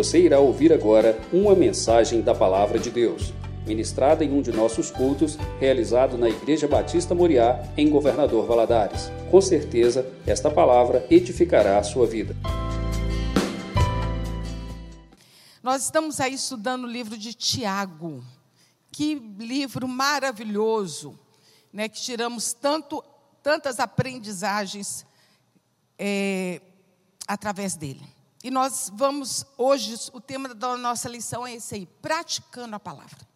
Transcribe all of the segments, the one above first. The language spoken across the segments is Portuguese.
Você irá ouvir agora uma mensagem da Palavra de Deus, ministrada em um de nossos cultos, realizado na Igreja Batista Moriá, em Governador Valadares. Com certeza, esta palavra edificará a sua vida. Nós estamos aí estudando o livro de Tiago. Que livro maravilhoso, né, que tiramos tanto, tantas aprendizagens é, através dele. E nós vamos, hoje, o tema da nossa lição é esse aí, praticando a palavra.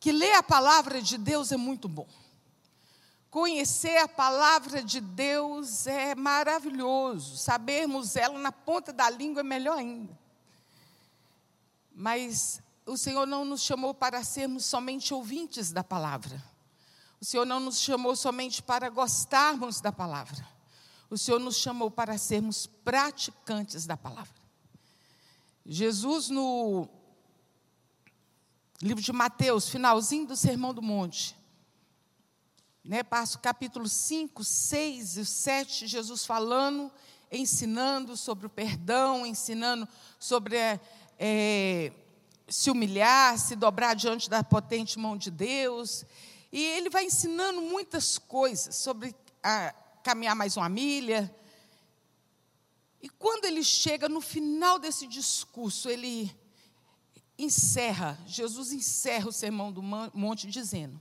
Que ler a palavra de Deus é muito bom. Conhecer a palavra de Deus é maravilhoso. Sabermos ela na ponta da língua é melhor ainda. Mas o Senhor não nos chamou para sermos somente ouvintes da palavra. O Senhor não nos chamou somente para gostarmos da palavra. O Senhor nos chamou para sermos praticantes da palavra. Jesus, no livro de Mateus, finalzinho do Sermão do Monte, né, passo capítulo 5, 6 e 7, Jesus falando, ensinando sobre o perdão, ensinando sobre é, se humilhar, se dobrar diante da potente mão de Deus. E ele vai ensinando muitas coisas sobre a, caminhar mais uma milha. E quando ele chega no final desse discurso, ele encerra, Jesus encerra o sermão do monte dizendo: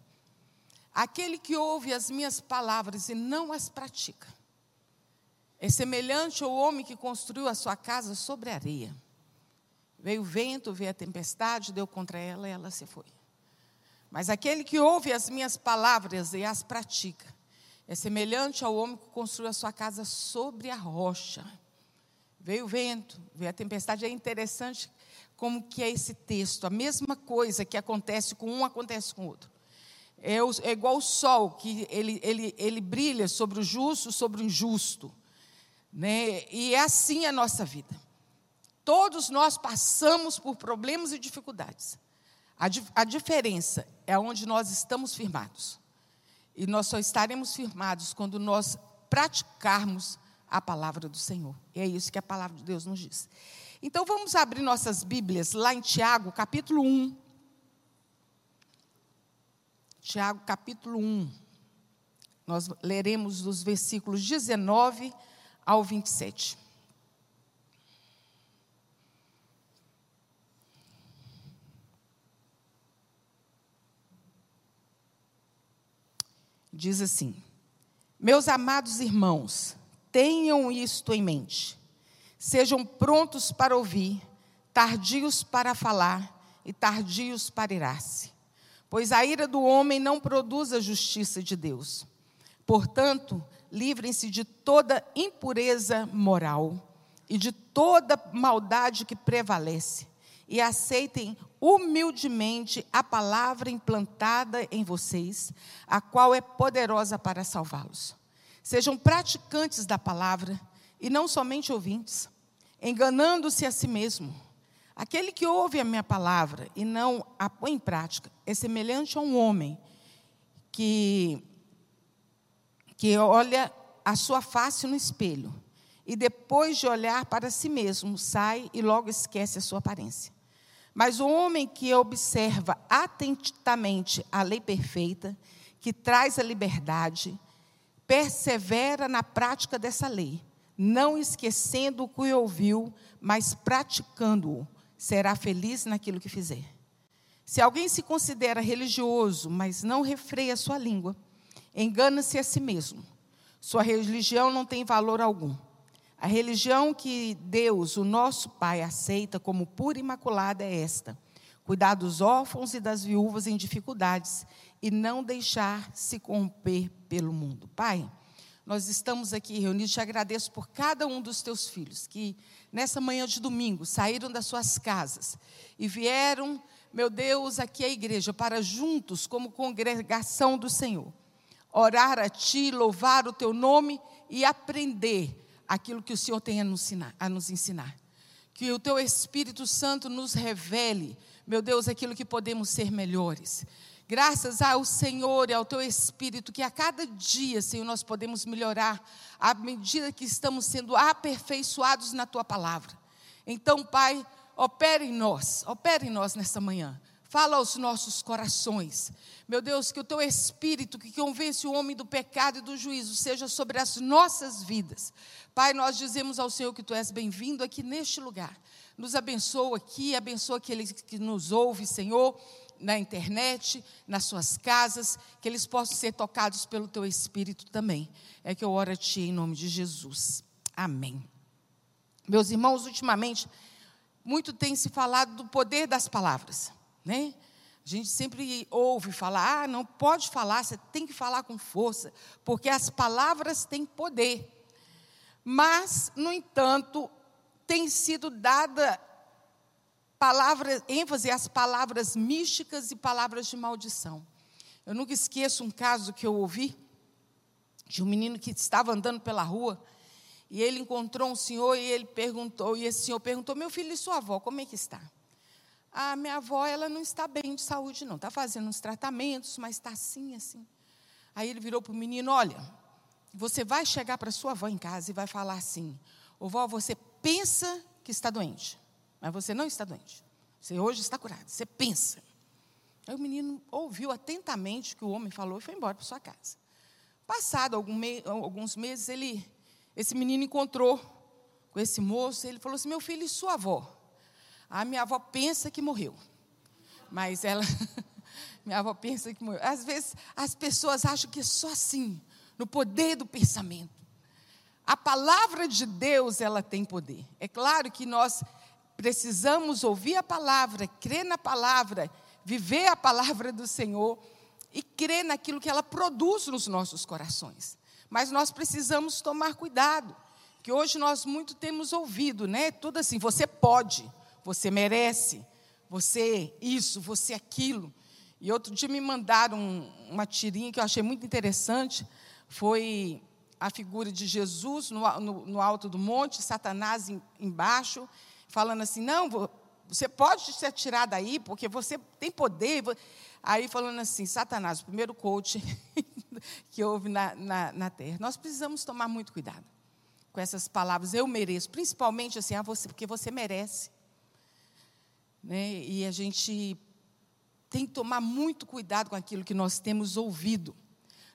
Aquele que ouve as minhas palavras e não as pratica, é semelhante ao homem que construiu a sua casa sobre areia. Veio o vento, veio a tempestade, deu contra ela e ela se foi. Mas aquele que ouve as minhas palavras e as pratica, é semelhante ao homem que construiu a sua casa sobre a rocha. Veio o vento, veio a tempestade. É interessante como que é esse texto. A mesma coisa que acontece com um, acontece com o outro. É, o, é igual o sol, que ele, ele, ele brilha sobre o justo, sobre o injusto. Né? E é assim a nossa vida. Todos nós passamos por problemas e dificuldades. A, a diferença é onde nós estamos firmados. E nós só estaremos firmados quando nós praticarmos a palavra do Senhor. E é isso que a palavra de Deus nos diz. Então vamos abrir nossas Bíblias lá em Tiago, capítulo 1. Tiago, capítulo 1. Nós leremos dos versículos 19 ao 27. Diz assim: Meus amados irmãos, tenham isto em mente. Sejam prontos para ouvir, tardios para falar e tardios para irar-se. Pois a ira do homem não produz a justiça de Deus. Portanto, livrem-se de toda impureza moral e de toda maldade que prevalece e aceitem humildemente a palavra implantada em vocês, a qual é poderosa para salvá-los. Sejam praticantes da palavra e não somente ouvintes, enganando-se a si mesmo. Aquele que ouve a minha palavra e não a põe em prática é semelhante a um homem que, que olha a sua face no espelho e depois de olhar para si mesmo sai e logo esquece a sua aparência. Mas o homem que observa atentamente a lei perfeita, que traz a liberdade, persevera na prática dessa lei, não esquecendo o que ouviu, mas praticando-o, será feliz naquilo que fizer. Se alguém se considera religioso, mas não refreia sua língua, engana-se a si mesmo. Sua religião não tem valor algum. A religião que Deus, o nosso Pai, aceita como pura e imaculada é esta: cuidar dos órfãos e das viúvas em dificuldades e não deixar se corromper pelo mundo. Pai, nós estamos aqui reunidos, te agradeço por cada um dos teus filhos que nessa manhã de domingo saíram das suas casas e vieram, meu Deus, aqui à igreja para juntos, como congregação do Senhor, orar a Ti, louvar o Teu nome e aprender aquilo que o Senhor tem a nos, ensinar, a nos ensinar. Que o Teu Espírito Santo nos revele, meu Deus, aquilo que podemos ser melhores. Graças ao Senhor e ao Teu Espírito, que a cada dia, Senhor, nós podemos melhorar à medida que estamos sendo aperfeiçoados na Tua palavra. Então, Pai, opere em nós, opere em nós nessa manhã. Fala aos nossos corações. Meu Deus, que o teu espírito que convence o homem do pecado e do juízo seja sobre as nossas vidas. Pai, nós dizemos ao Senhor que tu és bem-vindo aqui neste lugar. Nos abençoa aqui, abençoa aqueles que nos ouve, Senhor, na internet, nas suas casas, que eles possam ser tocados pelo teu espírito também. É que eu oro a ti em nome de Jesus. Amém. Meus irmãos, ultimamente, muito tem se falado do poder das palavras, né? A gente sempre ouve falar, ah, não pode falar, você tem que falar com força, porque as palavras têm poder. Mas, no entanto, tem sido dada palavra, ênfase às palavras místicas e palavras de maldição. Eu nunca esqueço um caso que eu ouvi de um menino que estava andando pela rua e ele encontrou um senhor e ele perguntou, e esse senhor perguntou: "Meu filho e sua avó, como é que está?" "Ah, minha avó, ela não está bem de saúde não, está fazendo uns tratamentos, mas está assim assim." Aí ele virou para o menino: "Olha, você vai chegar para sua avó em casa e vai falar assim: "Ô vó, você pensa que está doente?" Mas você não está doente. Você hoje está curado. Você pensa. Aí o menino ouviu atentamente o que o homem falou e foi embora para sua casa. Passado alguns meses, ele, esse menino encontrou com esse moço. Ele falou assim: Meu filho, e sua avó? A minha avó pensa que morreu. Mas ela. minha avó pensa que morreu. Às vezes as pessoas acham que é só assim, no poder do pensamento. A palavra de Deus, ela tem poder. É claro que nós precisamos ouvir a palavra, crer na palavra, viver a palavra do Senhor e crer naquilo que ela produz nos nossos corações. Mas nós precisamos tomar cuidado, que hoje nós muito temos ouvido, né? Tudo assim, você pode, você merece, você isso, você aquilo. E outro dia me mandaram uma tirinha que eu achei muito interessante, foi a figura de Jesus no, no, no alto do monte, Satanás em, embaixo, falando assim: não, você pode se atirar daí, porque você tem poder. Aí falando assim, Satanás, o primeiro coach que houve na, na, na, terra. Nós precisamos tomar muito cuidado com essas palavras, eu mereço, principalmente assim, ah, você, porque você merece. Né? E a gente tem que tomar muito cuidado com aquilo que nós temos ouvido.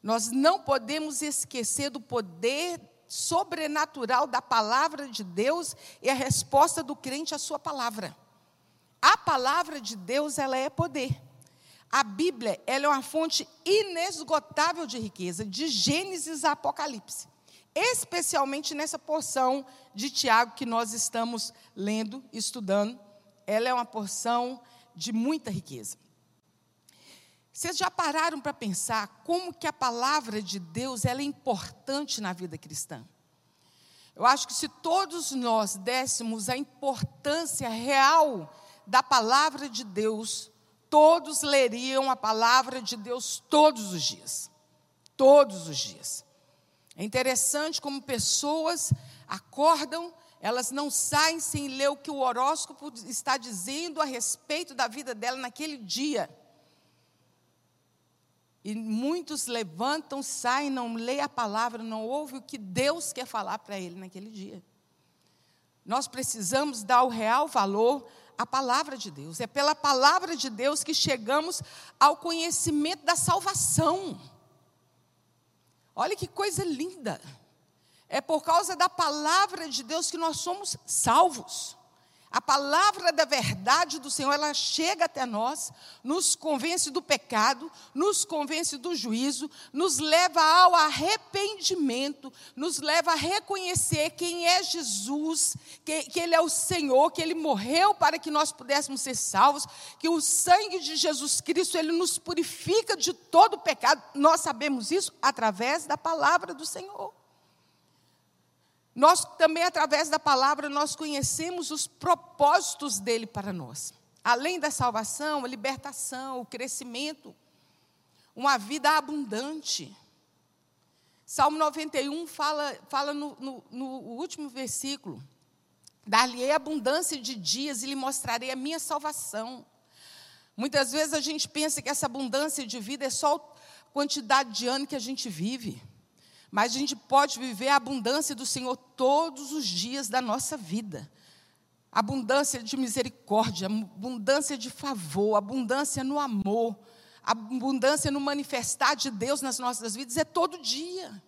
Nós não podemos esquecer do poder sobrenatural da palavra de Deus e a resposta do crente à sua palavra. A palavra de Deus, ela é poder. A Bíblia, ela é uma fonte inesgotável de riqueza, de Gênesis a Apocalipse. Especialmente nessa porção de Tiago que nós estamos lendo, estudando, ela é uma porção de muita riqueza. Vocês já pararam para pensar como que a palavra de Deus ela é importante na vida cristã? Eu acho que se todos nós dessemos a importância real da palavra de Deus, todos leriam a palavra de Deus todos os dias. Todos os dias. É interessante como pessoas acordam, elas não saem sem ler o que o horóscopo está dizendo a respeito da vida dela naquele dia. E muitos levantam, saem, não lê a palavra, não ouve o que Deus quer falar para ele naquele dia. Nós precisamos dar o real valor à palavra de Deus. É pela palavra de Deus que chegamos ao conhecimento da salvação. Olha que coisa linda. É por causa da palavra de Deus que nós somos salvos. A palavra da verdade do Senhor, ela chega até nós, nos convence do pecado, nos convence do juízo, nos leva ao arrependimento, nos leva a reconhecer quem é Jesus, que, que Ele é o Senhor, que Ele morreu para que nós pudéssemos ser salvos, que o sangue de Jesus Cristo, Ele nos purifica de todo pecado. Nós sabemos isso através da palavra do Senhor. Nós também, através da palavra, nós conhecemos os propósitos dele para nós. Além da salvação, a libertação, o crescimento, uma vida abundante. Salmo 91 fala, fala no, no, no último versículo: Dar-lhe abundância de dias e lhe mostrarei a minha salvação. Muitas vezes a gente pensa que essa abundância de vida é só a quantidade de ano que a gente vive. Mas a gente pode viver a abundância do Senhor todos os dias da nossa vida. abundância de misericórdia, abundância de favor, abundância no amor, abundância no manifestar de Deus nas nossas vidas é todo dia.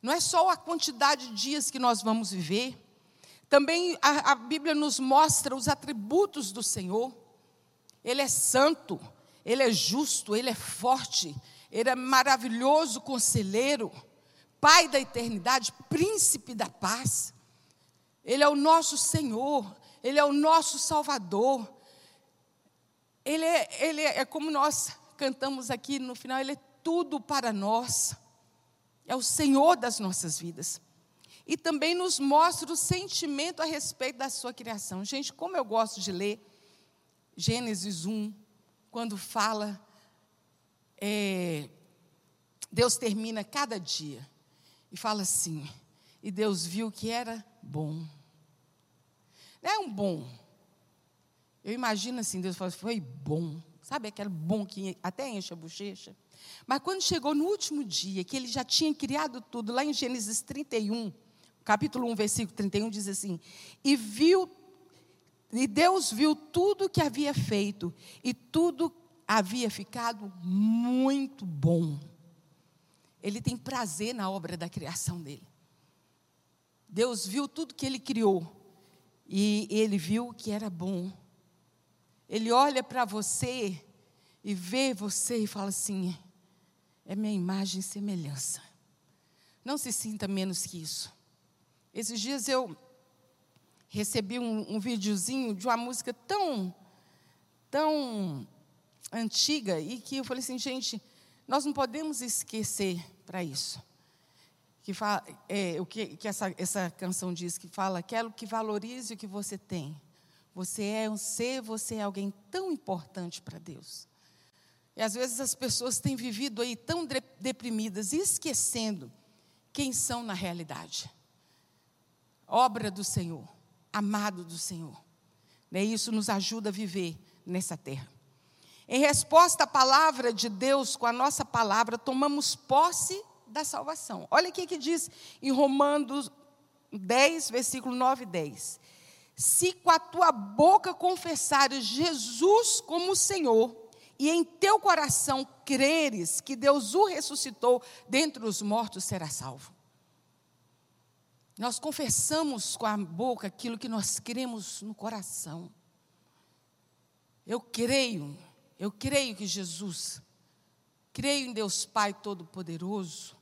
Não é só a quantidade de dias que nós vamos viver. Também a, a Bíblia nos mostra os atributos do Senhor. Ele é santo, ele é justo, ele é forte, ele é maravilhoso conselheiro, Pai da eternidade, príncipe da paz. Ele é o nosso Senhor, Ele é o nosso Salvador. Ele é, ele é, é como nós cantamos aqui no final, Ele é tudo para nós. É o Senhor das nossas vidas. E também nos mostra o sentimento a respeito da sua criação. Gente, como eu gosto de ler Gênesis 1, quando fala, é, Deus termina cada dia e fala assim: e Deus viu que era bom. Não é um bom. Eu imagino assim, Deus falou, foi bom. Sabe aquele bom que até enche a bochecha? Mas quando chegou no último dia, que ele já tinha criado tudo, lá em Gênesis 31, capítulo 1, versículo 31, diz assim: E viu, e Deus viu tudo que havia feito, e tudo havia ficado muito bom. Ele tem prazer na obra da criação dele. Deus viu tudo que ele criou e ele viu que era bom. Ele olha para você e vê você e fala assim: é minha imagem e semelhança. Não se sinta menos que isso. Esses dias eu recebi um, um videozinho de uma música tão, tão antiga e que eu falei assim, gente, nós não podemos esquecer para isso que fala, é, o que, que essa, essa canção diz, que fala, quero que valorize o que você tem. Você é um ser, você é alguém tão importante para Deus. E às vezes as pessoas têm vivido aí tão deprimidas, esquecendo quem são na realidade. Obra do Senhor, amado do Senhor. E isso nos ajuda a viver nessa terra. Em resposta à palavra de Deus, com a nossa palavra, tomamos posse da salvação. Olha o que diz em Romanos 10, versículo 9 e 10. Se com a tua boca confessares Jesus como Senhor, e em teu coração creres que Deus o ressuscitou dentre os mortos, será salvo. Nós confessamos com a boca aquilo que nós cremos no coração. Eu creio, eu creio que Jesus, creio em Deus Pai Todo-Poderoso,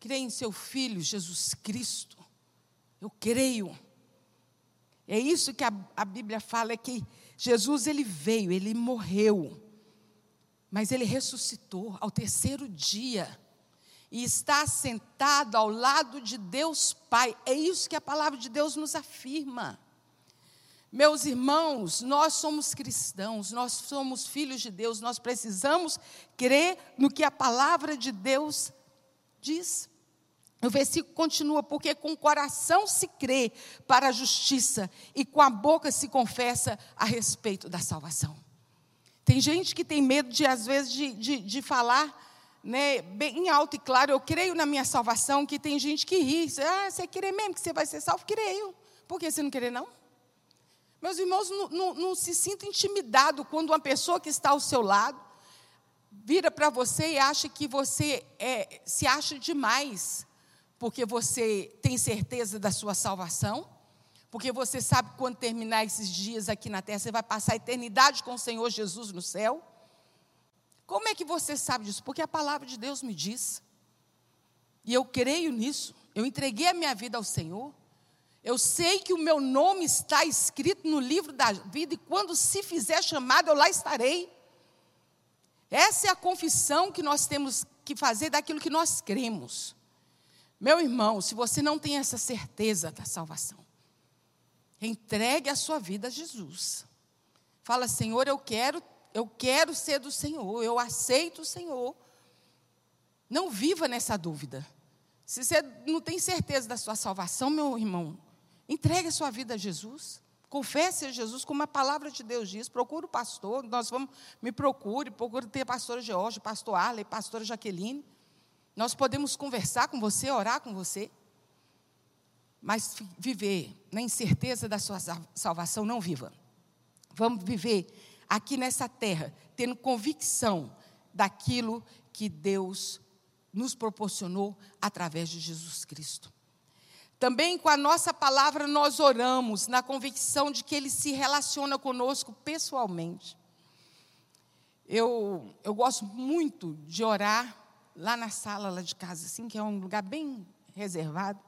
creio em seu Filho, Jesus Cristo. Eu creio. É isso que a, a Bíblia fala, é que Jesus ele veio, ele morreu, mas ele ressuscitou ao terceiro dia e está sentado ao lado de Deus Pai. É isso que a palavra de Deus nos afirma. Meus irmãos, nós somos cristãos, nós somos filhos de Deus, nós precisamos crer no que a palavra de Deus diz. O versículo continua, porque com o coração se crê para a justiça e com a boca se confessa a respeito da salvação. Tem gente que tem medo de, às vezes, de, de, de falar né, bem alto e claro, eu creio na minha salvação, que tem gente que ri. Ah, você crê mesmo que você vai ser salvo? Creio. Por que você não crê, não? Meus irmãos, não, não, não se sinta intimidado quando uma pessoa que está ao seu lado vira para você e acha que você é, se acha demais porque você tem certeza da sua salvação, porque você sabe que quando terminar esses dias aqui na terra, você vai passar a eternidade com o Senhor Jesus no céu. Como é que você sabe disso? Porque a palavra de Deus me diz. E eu creio nisso. Eu entreguei a minha vida ao Senhor. Eu sei que o meu nome está escrito no livro da vida e quando se fizer chamado, eu lá estarei. Essa é a confissão que nós temos que fazer daquilo que nós cremos. Meu irmão, se você não tem essa certeza da salvação, entregue a sua vida a Jesus. Fala, Senhor, eu quero, eu quero ser do Senhor, eu aceito o Senhor. Não viva nessa dúvida. Se você não tem certeza da sua salvação, meu irmão, entregue a sua vida a Jesus. Confesse a Jesus como a palavra de Deus diz. Procure o pastor, nós vamos, me procure, procure ter pastor George, pastor Arley, pastora Jaqueline. Nós podemos conversar com você, orar com você. mas viver na incerteza da sua salvação, não viva. Vamos viver aqui nessa terra, tendo convicção daquilo que Deus nos proporcionou através de Jesus Cristo. Também com a nossa palavra nós oramos na convicção de que Ele se relaciona conosco pessoalmente. Eu, eu gosto muito de orar lá na sala lá de casa, assim, que é um lugar bem reservado.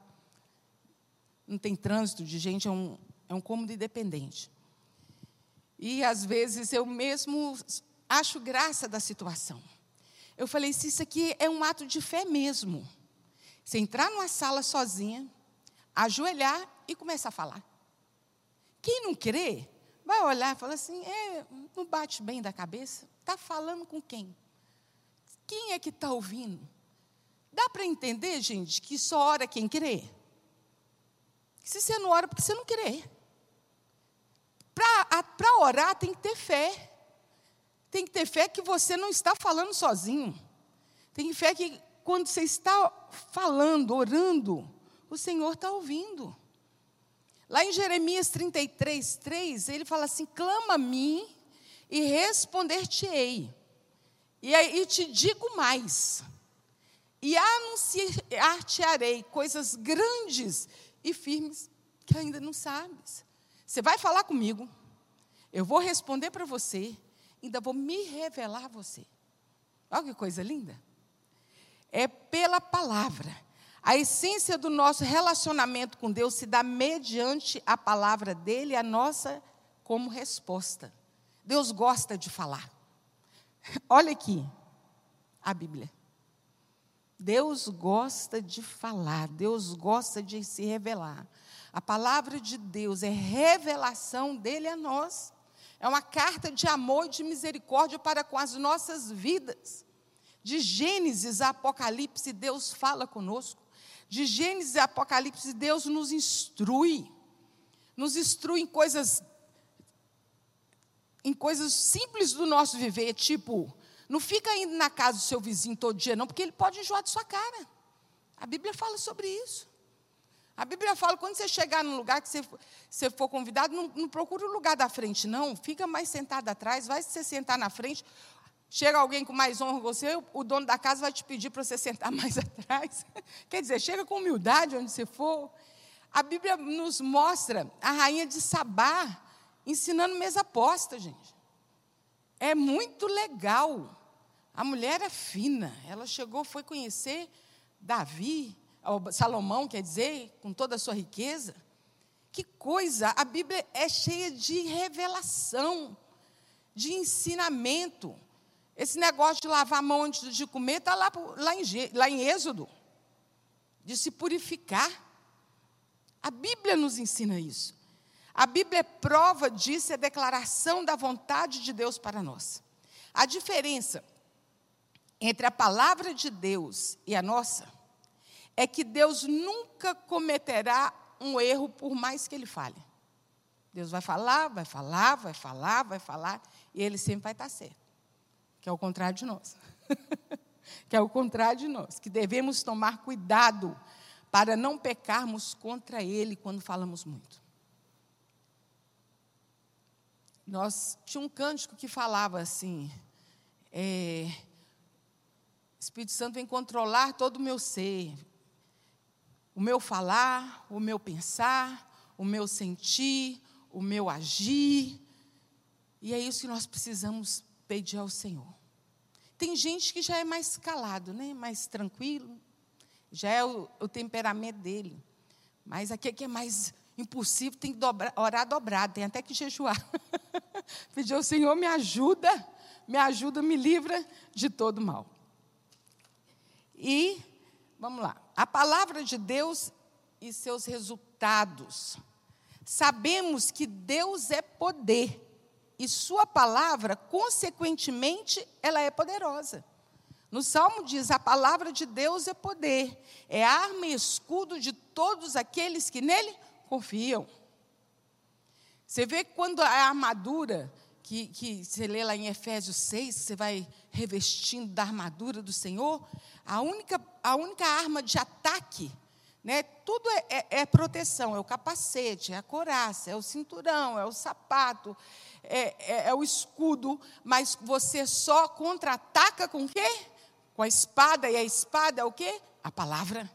Não tem trânsito de gente, é um, é um cômodo independente. E às vezes eu mesmo acho graça da situação. Eu falei, isso aqui é um ato de fé mesmo. Você entrar numa sala sozinha, ajoelhar e começar a falar. Quem não crê, vai olhar e falar assim: é, não bate bem da cabeça. Está falando com quem? Quem é que está ouvindo? Dá para entender, gente, que só ora quem crê? Se você não ora, porque você não crê. Para orar, tem que ter fé. Tem que ter fé que você não está falando sozinho. Tem fé que quando você está falando, orando, o Senhor está ouvindo. Lá em Jeremias 33, 3, ele fala assim: clama a mim e responder-te-ei. E aí te digo mais: e anunciar-te-arei coisas grandes e firmes que ainda não sabes. Você vai falar comigo, eu vou responder para você, ainda vou me revelar a você. Olha que coisa linda. É pela palavra a essência do nosso relacionamento com Deus se dá mediante a palavra dele, a nossa como resposta. Deus gosta de falar. Olha aqui a Bíblia. Deus gosta de falar, Deus gosta de se revelar. A palavra de Deus é revelação dele a nós. É uma carta de amor e de misericórdia para com as nossas vidas. De Gênesis a Apocalipse, Deus fala conosco. De Gênesis e Apocalipse, Deus nos instrui. Nos instrui em coisas em coisas simples do nosso viver, tipo, não fica indo na casa do seu vizinho todo dia, não, porque ele pode enjoar de sua cara. A Bíblia fala sobre isso. A Bíblia fala, quando você chegar num lugar que você, você for convidado, não, não procure o lugar da frente, não. Fica mais sentado atrás, vai se sentar na frente. Chega alguém com mais honra que você, o dono da casa vai te pedir para você sentar mais atrás. Quer dizer, chega com humildade onde você for. A Bíblia nos mostra a rainha de Sabá ensinando mesa posta, gente. É muito legal. A mulher é fina. Ela chegou, foi conhecer Davi, Salomão, quer dizer, com toda a sua riqueza. Que coisa! A Bíblia é cheia de revelação, de ensinamento. Esse negócio de lavar a mão antes de comer está lá, lá, em, lá em Êxodo. De se purificar. A Bíblia nos ensina isso. A Bíblia é prova disso, é declaração da vontade de Deus para nós. A diferença entre a palavra de Deus e a nossa é que Deus nunca cometerá um erro por mais que ele fale. Deus vai falar, vai falar, vai falar, vai falar, e ele sempre vai estar certo que é o contrário de nós. que é o contrário de nós, que devemos tomar cuidado para não pecarmos contra Ele quando falamos muito. Nós tinha um cântico que falava assim: é, Espírito Santo vem controlar todo o meu ser, o meu falar, o meu pensar, o meu sentir, o meu agir. E é isso que nós precisamos pedir ao Senhor. Tem gente que já é mais calado, né? mais tranquilo, já é o, o temperamento dele. Mas aqui que é mais impossível, tem que orar dobrado, tem até que jejuar. Pedir ao Senhor, me ajuda, me ajuda, me livra de todo mal. E, vamos lá, a palavra de Deus e seus resultados. Sabemos que Deus é poder e sua palavra, consequentemente, ela é poderosa. No Salmo diz: a palavra de Deus é poder, é arma e escudo de todos aqueles que nele confiam. Você vê quando a armadura, que, que você lê lá em Efésios 6, você vai revestindo da armadura do Senhor, a única, a única arma de ataque Né? Tudo é, é, é, proteção, é o capacete, é a coraça, é o cinturão, é o sapato, é, é, é o escudo, mas você só contra-ataca com o quê? Com a espada, e a espada é o quê? A palavra.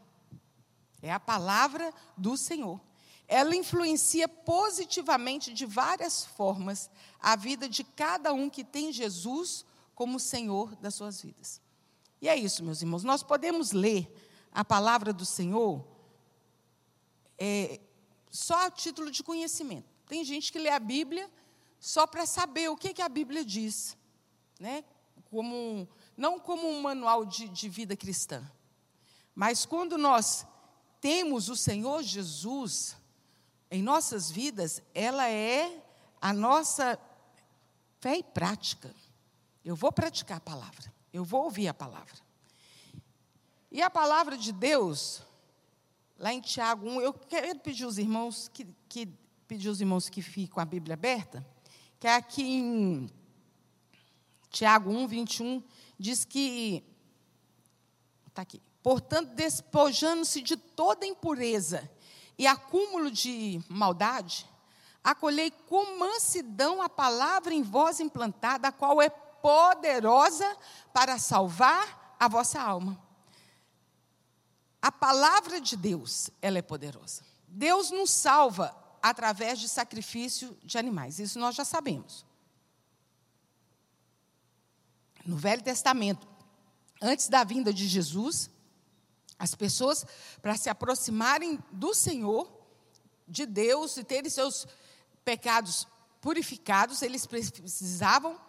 É a palavra do Senhor. Ela influencia positivamente de várias formas a vida de cada um que tem Jesus como Senhor das suas vidas. E é isso, meus irmãos. Nós podemos ler a palavra do Senhor é, só a título de conhecimento. Tem gente que lê a Bíblia só para saber o que, que a Bíblia diz, né? como, não como um manual de, de vida cristã. Mas quando nós temos o Senhor Jesus em nossas vidas, ela é a nossa fé e prática. Eu vou praticar a palavra, eu vou ouvir a palavra. E a palavra de Deus, lá em Tiago 1, eu quero pedir os irmãos que, que pedir os irmãos que fiquem com a Bíblia aberta, que é aqui em Tiago 1, 21, diz que está aqui. Portanto, despojando-se de toda impureza e acúmulo de maldade, acolhei com mansidão a palavra em vós implantada, a qual é poderosa para salvar a vossa alma. A palavra de Deus, ela é poderosa. Deus nos salva através de sacrifício de animais. Isso nós já sabemos. No Velho Testamento, antes da vinda de Jesus, as pessoas, para se aproximarem do Senhor, de Deus e terem seus pecados purificados, eles precisavam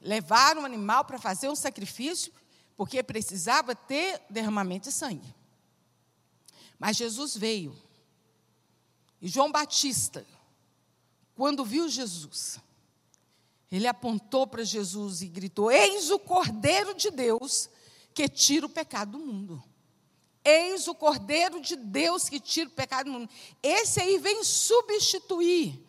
levar um animal para fazer um sacrifício, porque precisava ter derramamento de sangue. Mas Jesus veio. E João Batista, quando viu Jesus, ele apontou para Jesus e gritou: Eis o Cordeiro de Deus que tira o pecado do mundo. Eis o Cordeiro de Deus que tira o pecado do mundo. Esse aí vem substituir.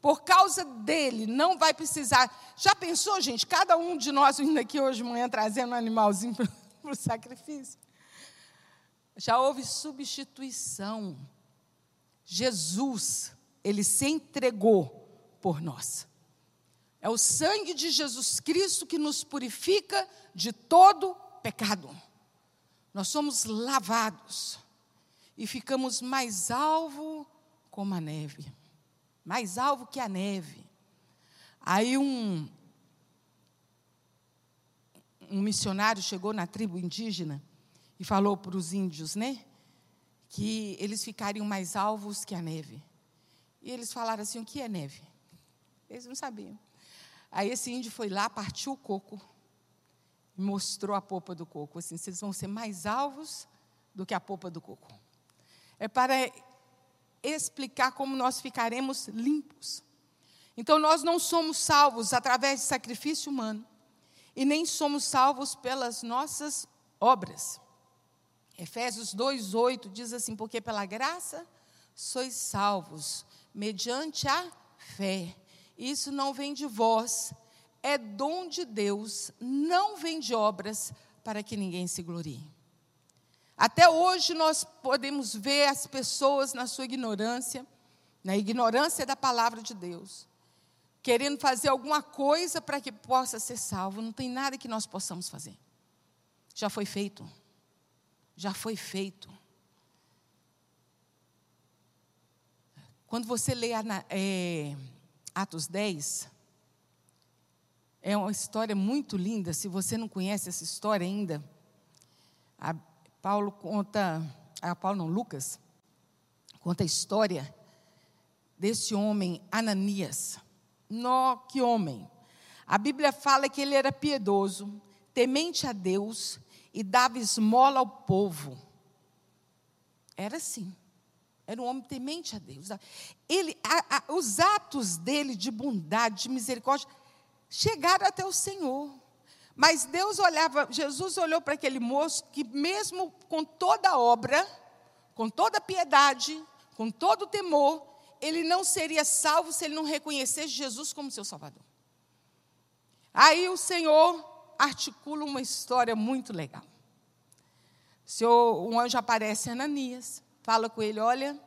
Por causa dele, não vai precisar. Já pensou, gente? Cada um de nós vindo aqui hoje de manhã trazendo um animalzinho para o sacrifício. Já houve substituição. Jesus, ele se entregou por nós. É o sangue de Jesus Cristo que nos purifica de todo pecado. Nós somos lavados e ficamos mais alvo como a neve mais alvo que a neve. Aí um, um missionário chegou na tribo indígena e falou para os índios, né? Que eles ficariam mais alvos que a neve. E eles falaram assim: o que é neve? Eles não sabiam. Aí esse índio foi lá, partiu o coco, mostrou a polpa do coco. Assim, vocês vão ser mais alvos do que a polpa do coco. É para explicar como nós ficaremos limpos. Então, nós não somos salvos através de sacrifício humano, e nem somos salvos pelas nossas obras. Efésios 2,8 diz assim: Porque pela graça sois salvos, mediante a fé. Isso não vem de vós, é dom de Deus, não vem de obras, para que ninguém se glorie. Até hoje nós podemos ver as pessoas na sua ignorância, na ignorância da palavra de Deus, querendo fazer alguma coisa para que possa ser salvo. Não tem nada que nós possamos fazer. Já foi feito. Já foi feito. Quando você lê é, Atos 10, é uma história muito linda. Se você não conhece essa história ainda, a Paulo conta, ah, Paulo não, Lucas, conta a história desse homem, Ananias. Nó, que homem! A Bíblia fala que ele era piedoso, temente a Deus e dava esmola ao povo. Era assim. Era um homem temente a Deus. Ele, a, a, os atos dele de bondade, de misericórdia, chegaram até o Senhor. Mas Deus olhava, Jesus olhou para aquele moço que, mesmo com toda a obra, com toda a piedade, com todo o temor, ele não seria salvo se ele não reconhecesse Jesus como seu Salvador. Aí o Senhor articula uma história muito legal. Senhor, um anjo aparece em Ananias, fala com ele: olha,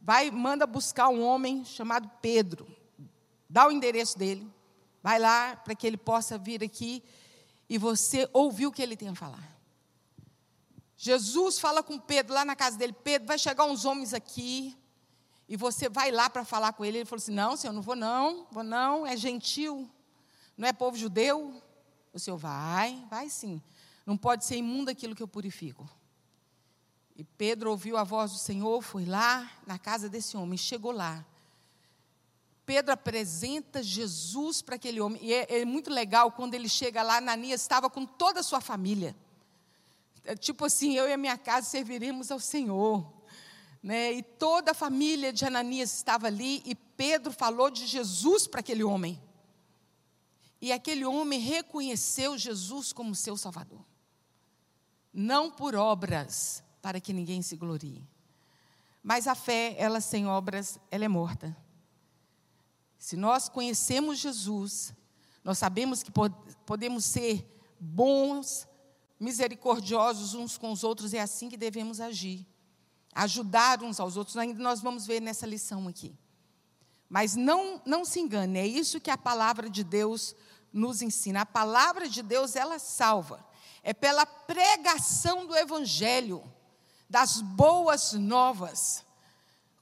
vai, manda buscar um homem chamado Pedro, dá o endereço dele, vai lá para que ele possa vir aqui e você ouvir o que ele tem a falar. Jesus fala com Pedro lá na casa dele: Pedro, vai chegar uns homens aqui, e você vai lá para falar com ele. Ele falou assim: Não, senhor, não vou não, vou não, é gentil, não é povo judeu. O senhor vai, vai sim. Não pode ser imundo aquilo que eu purifico. E Pedro ouviu a voz do Senhor, foi lá na casa desse homem, chegou lá. Pedro apresenta Jesus para aquele homem. E é, é, muito legal quando ele chega lá, Ananias estava com toda a sua família. É, tipo assim, eu e a minha casa serviremos ao Senhor. Né? E toda a família de Ananias estava ali, e Pedro falou de Jesus para aquele homem. E aquele homem reconheceu Jesus como seu Salvador. Não por obras, para que ninguém se glorie. Mas a fé, ela sem obras, ela é morta. Se nós conhecemos Jesus, nós sabemos que podemos ser bons, misericordiosos uns com os outros, é assim que devemos agir. Ajudar uns aos outros, ainda nós vamos ver nessa lição aqui. Mas não, não se engane, é isso que a palavra de Deus nos ensina. A palavra de Deus, ela salva. É pela pregação do Evangelho, das boas novas.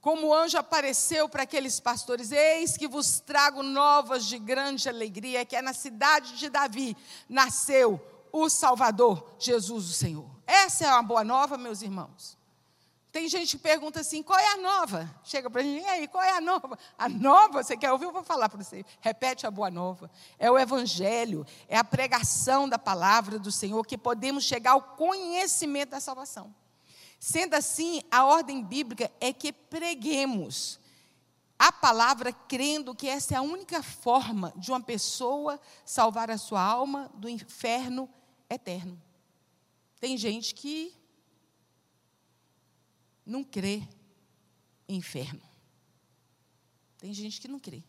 Como o anjo apareceu para aqueles pastores: Eis que vos trago novas de grande alegria, que é na cidade de Davi nasceu o Salvador, Jesus o Senhor. Essa é uma boa nova, meus irmãos. Tem gente que pergunta assim: qual é a nova? Chega para mim, e aí, qual é a nova? A nova, você quer ouvir? Eu vou falar para você. Repete a boa nova. É o Evangelho, é a pregação da palavra do Senhor que podemos chegar ao conhecimento da salvação. Sendo assim, a ordem bíblica é que preguemos a palavra crendo que essa é a única forma de uma pessoa salvar a sua alma do inferno eterno. Tem gente que não crê em inferno. Tem gente que não crê.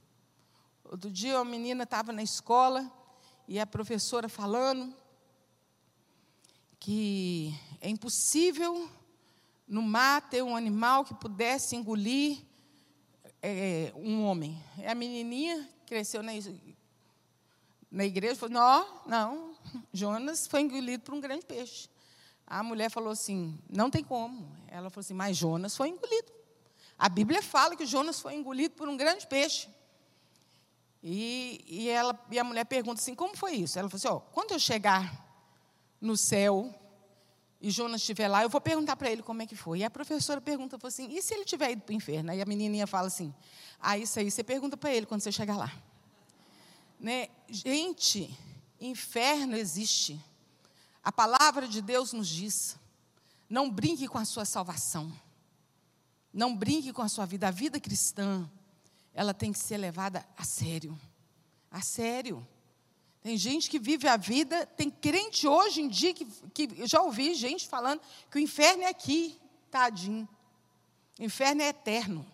Outro dia uma menina estava na escola e a professora falando que é impossível no mar ter um animal que pudesse engolir é, um homem. E a menininha cresceu na, na igreja falou: não, não, Jonas foi engolido por um grande peixe. A mulher falou assim: não tem como. Ela falou assim: mas Jonas foi engolido. A Bíblia fala que Jonas foi engolido por um grande peixe. E, e, ela, e a mulher pergunta assim: como foi isso? Ela falou assim: ó, quando eu chegar no céu, e Jonas estiver lá, eu vou perguntar para ele como é que foi. E a professora pergunta assim: e se ele tiver ido para o inferno? Aí a menininha fala assim: ah, isso aí você pergunta para ele quando você chegar lá. Né? Gente, inferno existe. A palavra de Deus nos diz: não brinque com a sua salvação. Não brinque com a sua vida. A vida cristã, ela tem que ser levada a sério. A sério. Tem gente que vive a vida, tem crente hoje em dia que, que já ouvi gente falando que o inferno é aqui, tadinho. O inferno é eterno.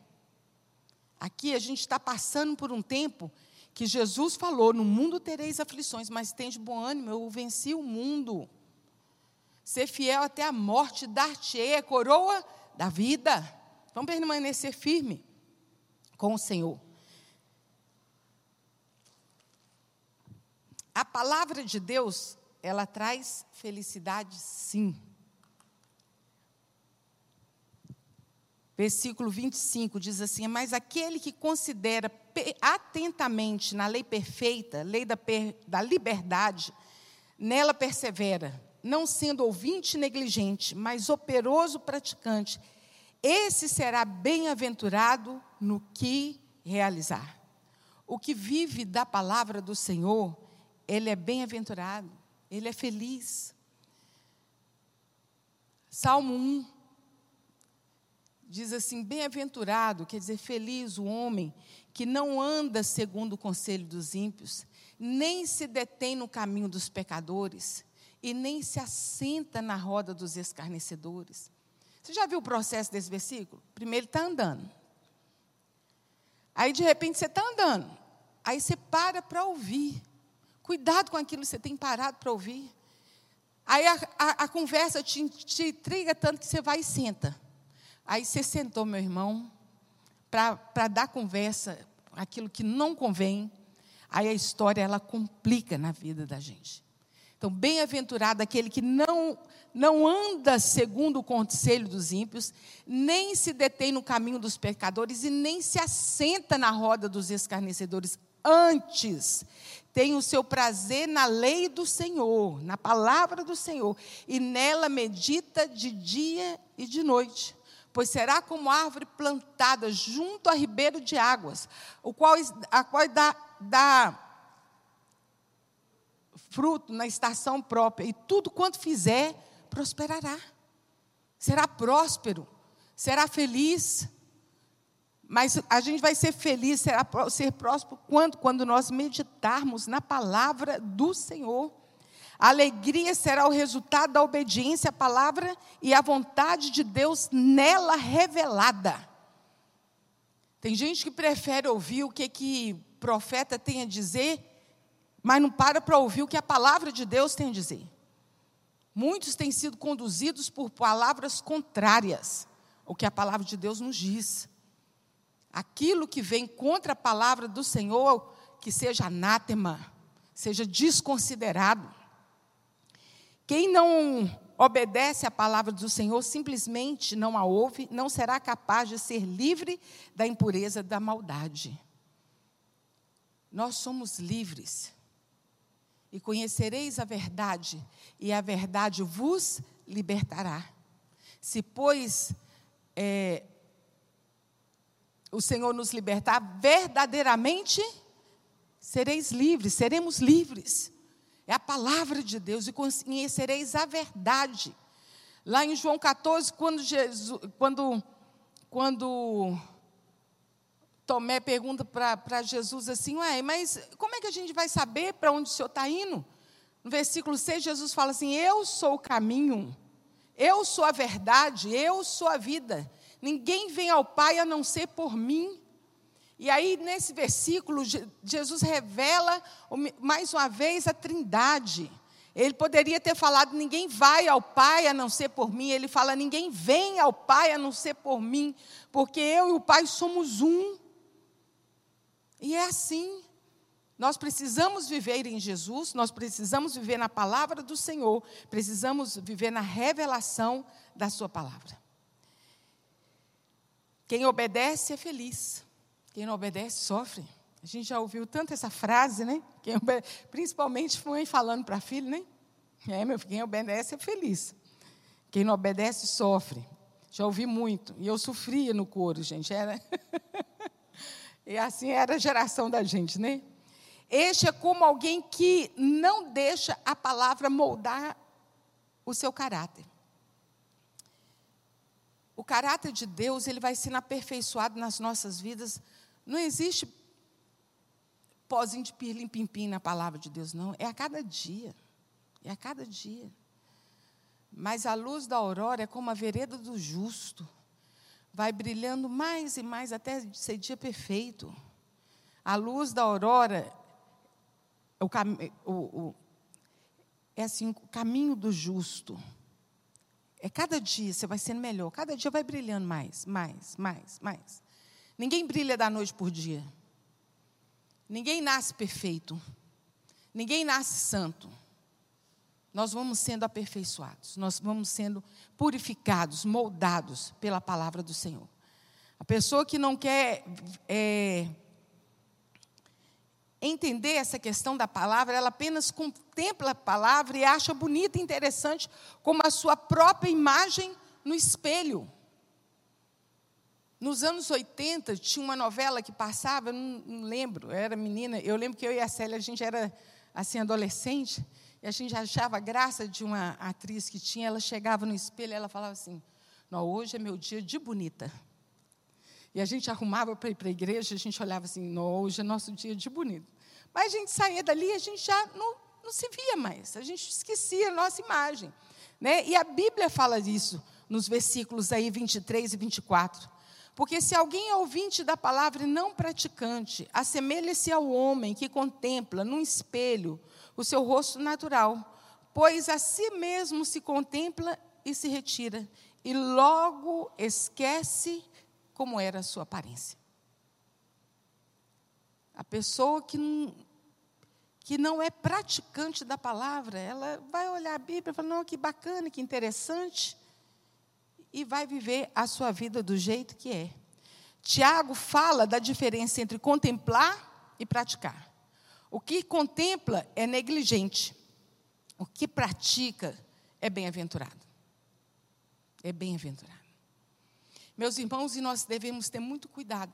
Aqui a gente está passando por um tempo que Jesus falou: no mundo tereis aflições, mas tem de bom ânimo, eu venci o mundo. Ser fiel até a morte, dar-te a coroa da vida. Vamos permanecer firme com o Senhor. A palavra de Deus, ela traz felicidade, sim. Versículo 25 diz assim: Mas aquele que considera atentamente na lei perfeita, lei da, per, da liberdade, nela persevera, não sendo ouvinte negligente, mas operoso praticante, esse será bem-aventurado no que realizar. O que vive da palavra do Senhor, ele é bem-aventurado, ele é feliz. Salmo 1 diz assim: Bem-aventurado, quer dizer, feliz o homem que não anda segundo o conselho dos ímpios, nem se detém no caminho dos pecadores, e nem se assenta na roda dos escarnecedores. Você já viu o processo desse versículo? Primeiro ele está andando. Aí, de repente, você está andando. Aí você para para ouvir. Cuidado com aquilo que você tem parado para ouvir. Aí a, a, a conversa te, te intriga tanto que você vai e senta. Aí você sentou, meu irmão, para dar conversa, aquilo que não convém, aí a história ela complica na vida da gente. Então, bem-aventurado aquele que não não anda segundo o conselho dos ímpios, nem se detém no caminho dos pecadores e nem se assenta na roda dos escarnecedores. Antes, tem o seu prazer na lei do Senhor, na palavra do Senhor, e nela medita de dia e de noite. Pois será como árvore plantada junto a ribeiro de águas, o qual, a qual dá, dá fruto na estação própria, e tudo quanto fizer prosperará. Será próspero, será feliz. Mas a gente vai ser feliz, será ser próspero quando quando nós meditarmos na palavra do Senhor. A alegria será o resultado da obediência à palavra e à vontade de Deus nela revelada. Tem gente que prefere ouvir o que que profeta tem a dizer, mas não para para ouvir o que a palavra de Deus tem a dizer. Muitos têm sido conduzidos por palavras contrárias ao que a palavra de Deus nos diz. Aquilo que vem contra a palavra do Senhor, que seja anátema, seja desconsiderado. Quem não obedece à palavra do Senhor, simplesmente não a ouve, não será capaz de ser livre da impureza da maldade. Nós somos livres e conhecereis a verdade, e a verdade vos libertará. Se, pois, é, o Senhor nos libertar, verdadeiramente sereis livres, seremos livres. É a palavra de Deus, e conhecereis a verdade. Lá em João 14, quando Jesus, quando, quando Tomé pergunta para Jesus assim, ué, mas como é que a gente vai saber para onde o Senhor está indo? No versículo 6, Jesus fala assim: Eu sou o caminho, eu sou a verdade, eu sou a vida. Ninguém vem ao Pai a não ser por mim. E aí, nesse versículo, Jesus revela mais uma vez a trindade. Ele poderia ter falado: ninguém vai ao Pai a não ser por mim. Ele fala: ninguém vem ao Pai a não ser por mim, porque eu e o Pai somos um. E é assim. Nós precisamos viver em Jesus, nós precisamos viver na palavra do Senhor, precisamos viver na revelação da Sua palavra. Quem obedece é feliz, quem não obedece sofre. A gente já ouviu tanto essa frase, né? Quem principalmente mãe falando para filho, né? É, meu filho, quem obedece é feliz. Quem não obedece sofre. Já ouvi muito. E eu sofria no coro, gente. Era. E assim era a geração da gente, né? Este é como alguém que não deixa a palavra moldar o seu caráter. O caráter de Deus, ele vai sendo aperfeiçoado nas nossas vidas. Não existe pozinho de pirlim-pim-pim na palavra de Deus, não. É a cada dia. É a cada dia. Mas a luz da aurora é como a vereda do justo vai brilhando mais e mais até ser dia perfeito. A luz da aurora o, o, o, é assim, o caminho do justo. É cada dia você vai sendo melhor, cada dia vai brilhando mais, mais, mais, mais. Ninguém brilha da noite por dia. Ninguém nasce perfeito. Ninguém nasce santo nós vamos sendo aperfeiçoados, nós vamos sendo purificados, moldados pela palavra do Senhor. A pessoa que não quer é, entender essa questão da palavra, ela apenas contempla a palavra e acha bonita e interessante como a sua própria imagem no espelho. Nos anos 80, tinha uma novela que passava, não, não lembro, eu era menina, eu lembro que eu e a Célia, a gente era assim, adolescente, e a gente achava graça de uma atriz que tinha, ela chegava no espelho e ela falava assim: Não, hoje é meu dia de bonita. E a gente arrumava para ir para a igreja, a gente olhava assim: Não, hoje é nosso dia de bonito. Mas a gente saía dali e a gente já não, não se via mais, a gente esquecia a nossa imagem. Né? E a Bíblia fala disso nos versículos aí 23 e 24. Porque se alguém é ouvinte da palavra e não praticante, assemelha-se ao homem que contempla num espelho o seu rosto natural, pois a si mesmo se contempla e se retira, e logo esquece como era a sua aparência. A pessoa que não, que não é praticante da palavra, ela vai olhar a Bíblia e falar: não, que bacana, que interessante, e vai viver a sua vida do jeito que é. Tiago fala da diferença entre contemplar e praticar. O que contempla é negligente, o que pratica é bem-aventurado. É bem-aventurado. Meus irmãos, e nós devemos ter muito cuidado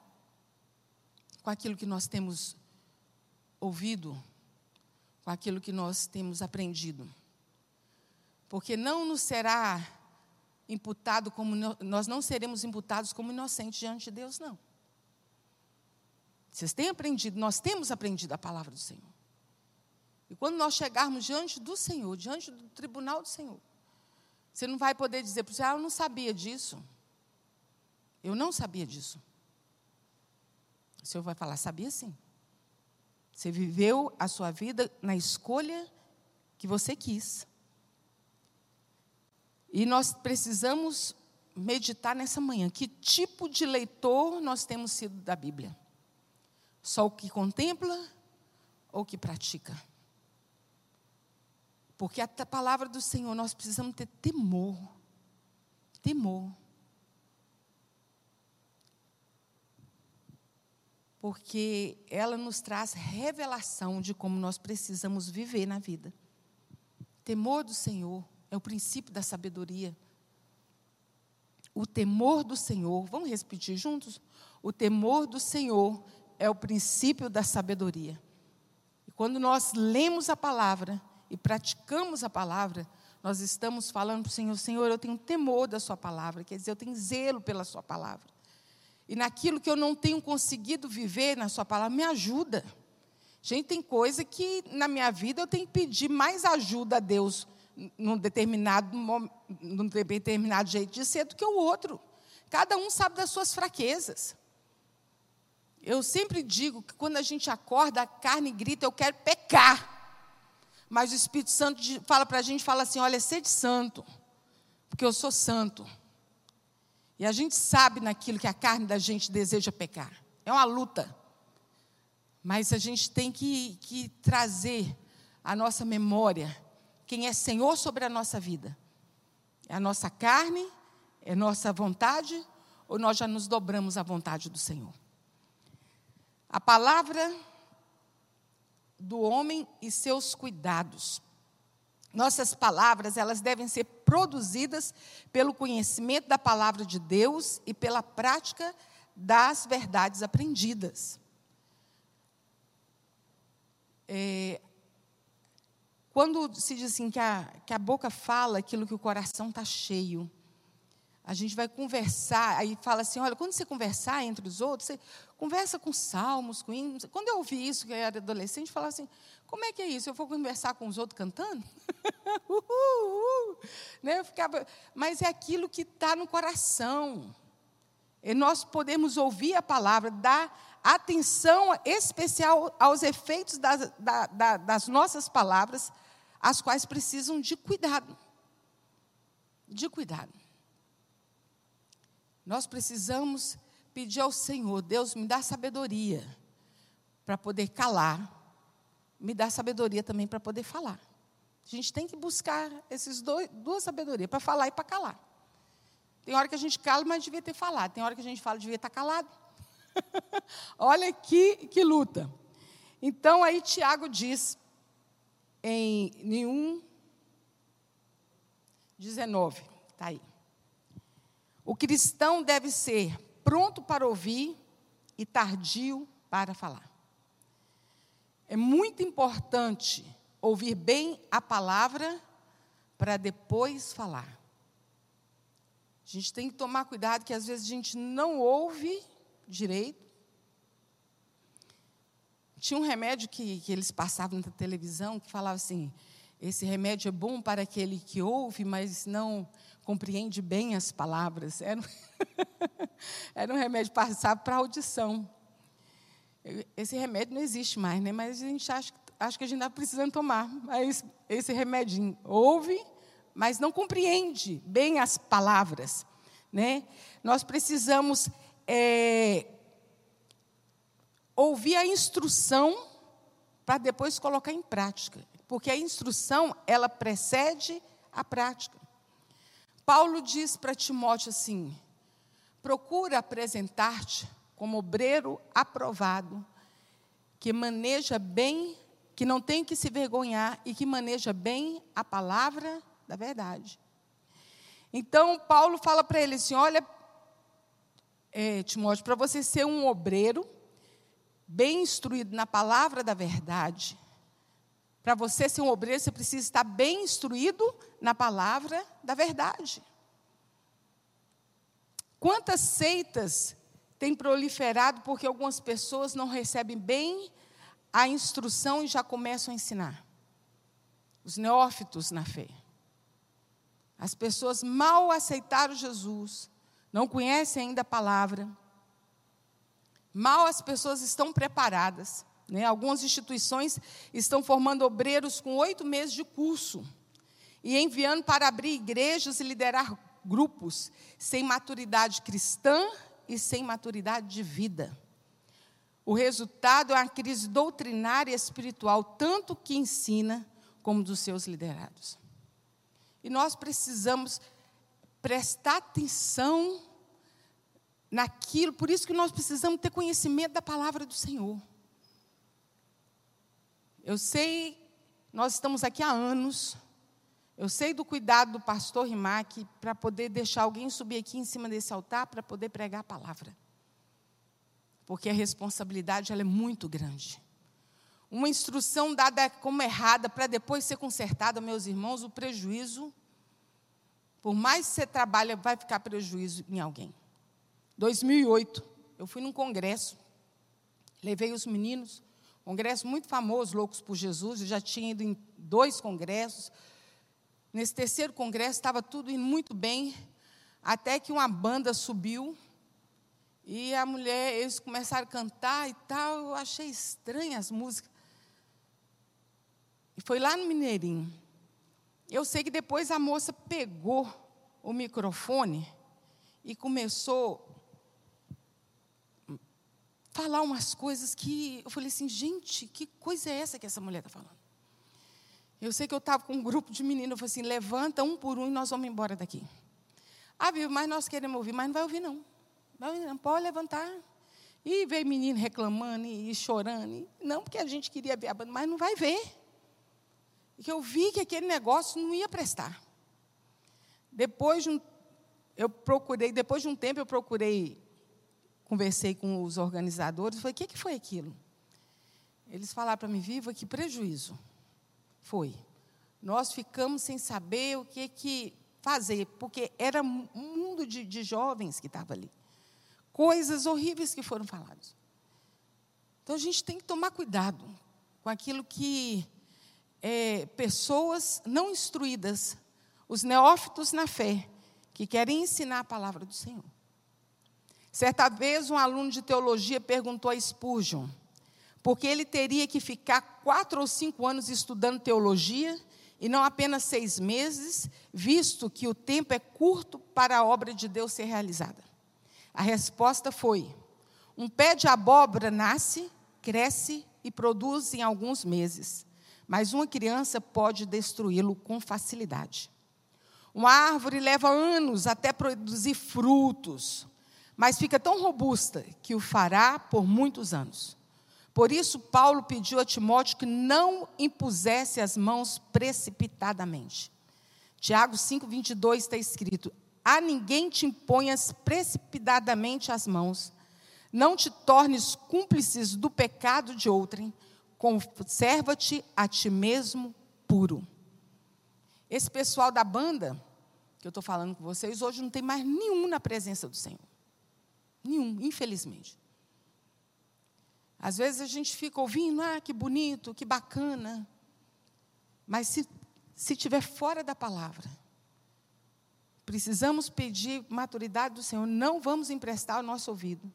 com aquilo que nós temos ouvido, com aquilo que nós temos aprendido. Porque não nos será imputado como nós não seremos imputados como inocentes diante de Deus, não. Vocês têm aprendido, nós temos aprendido a palavra do Senhor. E quando nós chegarmos diante do Senhor, diante do tribunal do Senhor, você não vai poder dizer para você, ah, eu não sabia disso. Eu não sabia disso. O Senhor vai falar: sabia sim. Você viveu a sua vida na escolha que você quis. E nós precisamos meditar nessa manhã. Que tipo de leitor nós temos sido da Bíblia? Só o que contempla ou o que pratica? Porque a palavra do Senhor nós precisamos ter temor. Temor. porque ela nos traz revelação de como nós precisamos viver na vida. Temor do Senhor é o princípio da sabedoria. O temor do Senhor, vamos repetir juntos? O temor do Senhor é o princípio da sabedoria. E quando nós lemos a palavra e praticamos a palavra, nós estamos falando para o Senhor: Senhor, eu tenho temor da Sua palavra, quer dizer, eu tenho zelo pela Sua palavra. E naquilo que eu não tenho conseguido viver na Sua palavra, me ajuda. Gente, tem coisa que na minha vida eu tenho que pedir mais ajuda a Deus num determinado, num determinado jeito de ser do que o outro. Cada um sabe das suas fraquezas. Eu sempre digo que quando a gente acorda, a carne grita, eu quero pecar. Mas o Espírito Santo fala para a gente, fala assim, olha, sede santo, porque eu sou santo. E a gente sabe naquilo que a carne da gente deseja pecar. É uma luta. Mas a gente tem que, que trazer a nossa memória quem é Senhor sobre a nossa vida. É a nossa carne? É nossa vontade? Ou nós já nos dobramos à vontade do Senhor? A palavra do homem e seus cuidados. Nossas palavras, elas devem ser produzidas pelo conhecimento da palavra de Deus e pela prática das verdades aprendidas. É, quando se diz assim que a, que a boca fala aquilo que o coração está cheio, a gente vai conversar, aí fala assim, olha, quando você conversar entre os outros, você conversa com salmos, com hinos. Quando eu ouvi isso, que eu era adolescente, falava assim, como é que é isso? Eu vou conversar com os outros cantando? né? eu ficava, mas é aquilo que está no coração. E nós podemos ouvir a palavra, dar atenção especial aos efeitos das, da, da, das nossas palavras, as quais precisam de cuidado. De cuidado. Nós precisamos pedir ao Senhor, Deus, me dá sabedoria para poder calar, me dá sabedoria também para poder falar. A gente tem que buscar dois, duas sabedorias, para falar e para calar. Tem hora que a gente cala, mas devia ter falado. Tem hora que a gente fala, devia estar calado. Olha que, que luta. Então, aí Tiago diz, em nenhum 19, está aí. O cristão deve ser pronto para ouvir e tardio para falar. É muito importante ouvir bem a palavra para depois falar. A gente tem que tomar cuidado que às vezes a gente não ouve direito. Tinha um remédio que, que eles passavam na televisão que falava assim: esse remédio é bom para aquele que ouve, mas não compreende bem as palavras. Era, era um remédio passado para audição. Esse remédio não existe mais, né? mas a gente acha, acha que a gente está precisando tomar. Mas esse remedinho ouve, mas não compreende bem as palavras. Né? Nós precisamos é, ouvir a instrução para depois colocar em prática, porque a instrução ela precede a prática. Paulo diz para Timóteo assim: procura apresentar-te como obreiro aprovado, que maneja bem, que não tem que se vergonhar e que maneja bem a palavra da verdade. Então, Paulo fala para ele assim: olha, é, Timóteo, para você ser um obreiro, bem instruído na palavra da verdade, para você ser um obreiro, você precisa estar bem instruído na palavra da verdade. Quantas seitas têm proliferado porque algumas pessoas não recebem bem a instrução e já começam a ensinar? Os neófitos na fé. As pessoas mal aceitaram Jesus, não conhecem ainda a palavra. Mal as pessoas estão preparadas. Né? Algumas instituições estão formando obreiros com oito meses de curso e enviando para abrir igrejas e liderar grupos sem maturidade cristã e sem maturidade de vida. O resultado é uma crise doutrinária e espiritual, tanto que ensina como dos seus liderados. E nós precisamos prestar atenção naquilo, por isso que nós precisamos ter conhecimento da palavra do Senhor. Eu sei, nós estamos aqui há anos, eu sei do cuidado do pastor Rimac para poder deixar alguém subir aqui em cima desse altar para poder pregar a palavra. Porque a responsabilidade ela é muito grande. Uma instrução dada como errada para depois ser consertada, meus irmãos, o prejuízo, por mais que você trabalhe, vai ficar prejuízo em alguém. 2008, eu fui num congresso, levei os meninos, congresso muito famoso, Loucos por Jesus, eu já tinha ido em dois congressos, Nesse terceiro congresso estava tudo indo muito bem, até que uma banda subiu e a mulher, eles começaram a cantar e tal. Eu achei estranhas as músicas. E foi lá no Mineirinho. Eu sei que depois a moça pegou o microfone e começou falar umas coisas que eu falei assim, gente, que coisa é essa que essa mulher está falando? Eu sei que eu estava com um grupo de meninos, eu falei assim, levanta um por um e nós vamos embora daqui. Ah, viu, mas nós queremos ouvir, mas não vai ouvir não. Não, não pode levantar. E veio menino reclamando e, chorando. E, não, porque a gente queria ver a banda, mas não vai ver. E que eu vi que aquele negócio não ia prestar. Depois de um, eu procurei, depois de um tempo eu procurei, conversei com os organizadores, falei, o que, que foi aquilo? Eles falaram para mim, viva, que prejuízo. Foi. Nós ficamos sem saber o que, que fazer, porque era um mundo de, de jovens que estava ali. Coisas horríveis que foram faladas. Então a gente tem que tomar cuidado com aquilo que é, pessoas não instruídas, os neófitos na fé, que querem ensinar a palavra do Senhor. Certa vez, um aluno de teologia perguntou a Spurgeon porque ele teria que ficar quatro ou cinco anos estudando teologia e não apenas seis meses, visto que o tempo é curto para a obra de Deus ser realizada. A resposta foi: um pé de abóbora nasce, cresce e produz em alguns meses, mas uma criança pode destruí-lo com facilidade. Uma árvore leva anos até produzir frutos, mas fica tão robusta que o fará por muitos anos. Por isso, Paulo pediu a Timóteo que não impusesse as mãos precipitadamente. Tiago 5, 22 está escrito: A ninguém te imponhas precipitadamente as mãos, não te tornes cúmplices do pecado de outrem, conserva-te a ti mesmo puro. Esse pessoal da banda, que eu estou falando com vocês, hoje não tem mais nenhum na presença do Senhor. Nenhum, infelizmente. Às vezes a gente fica ouvindo, ah, que bonito, que bacana. Mas se, se tiver fora da palavra, precisamos pedir maturidade do Senhor, não vamos emprestar o nosso ouvido.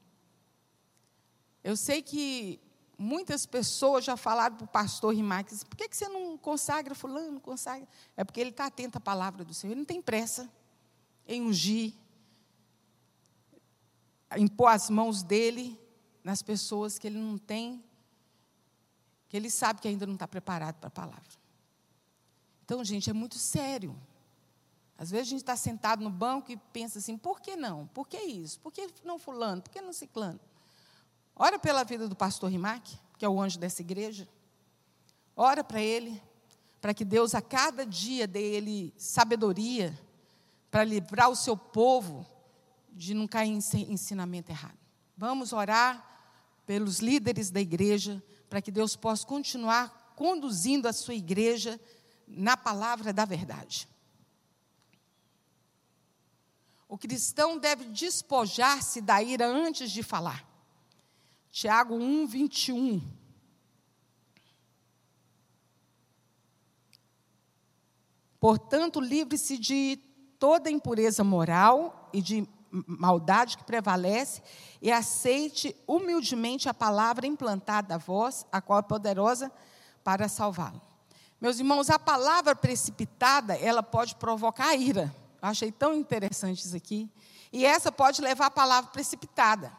Eu sei que muitas pessoas já falaram para o pastor Rimax, por que, que você não consagra fulano, consagra? É porque ele está atento à palavra do Senhor, ele não tem pressa em ungir, impor as mãos dele nas pessoas que ele não tem, que ele sabe que ainda não está preparado para a palavra. Então, gente, é muito sério. Às vezes a gente está sentado no banco e pensa assim, por que não? Por que isso? Por que não fulano? Por que não ciclano? Ora pela vida do pastor Rimac, que é o anjo dessa igreja. Ora para ele, para que Deus a cada dia dê ele sabedoria para livrar o seu povo de não cair em ensinamento errado. Vamos orar pelos líderes da igreja, para que Deus possa continuar conduzindo a sua igreja na palavra da verdade. O cristão deve despojar-se da ira antes de falar. Tiago 1, 21. Portanto, livre-se de toda impureza moral e de maldade que prevalece e aceite humildemente a palavra implantada a vós, a qual é poderosa para salvá-lo. Meus irmãos, a palavra precipitada, ela pode provocar ira. Eu achei tão interessante isso aqui. E essa pode levar a palavra precipitada.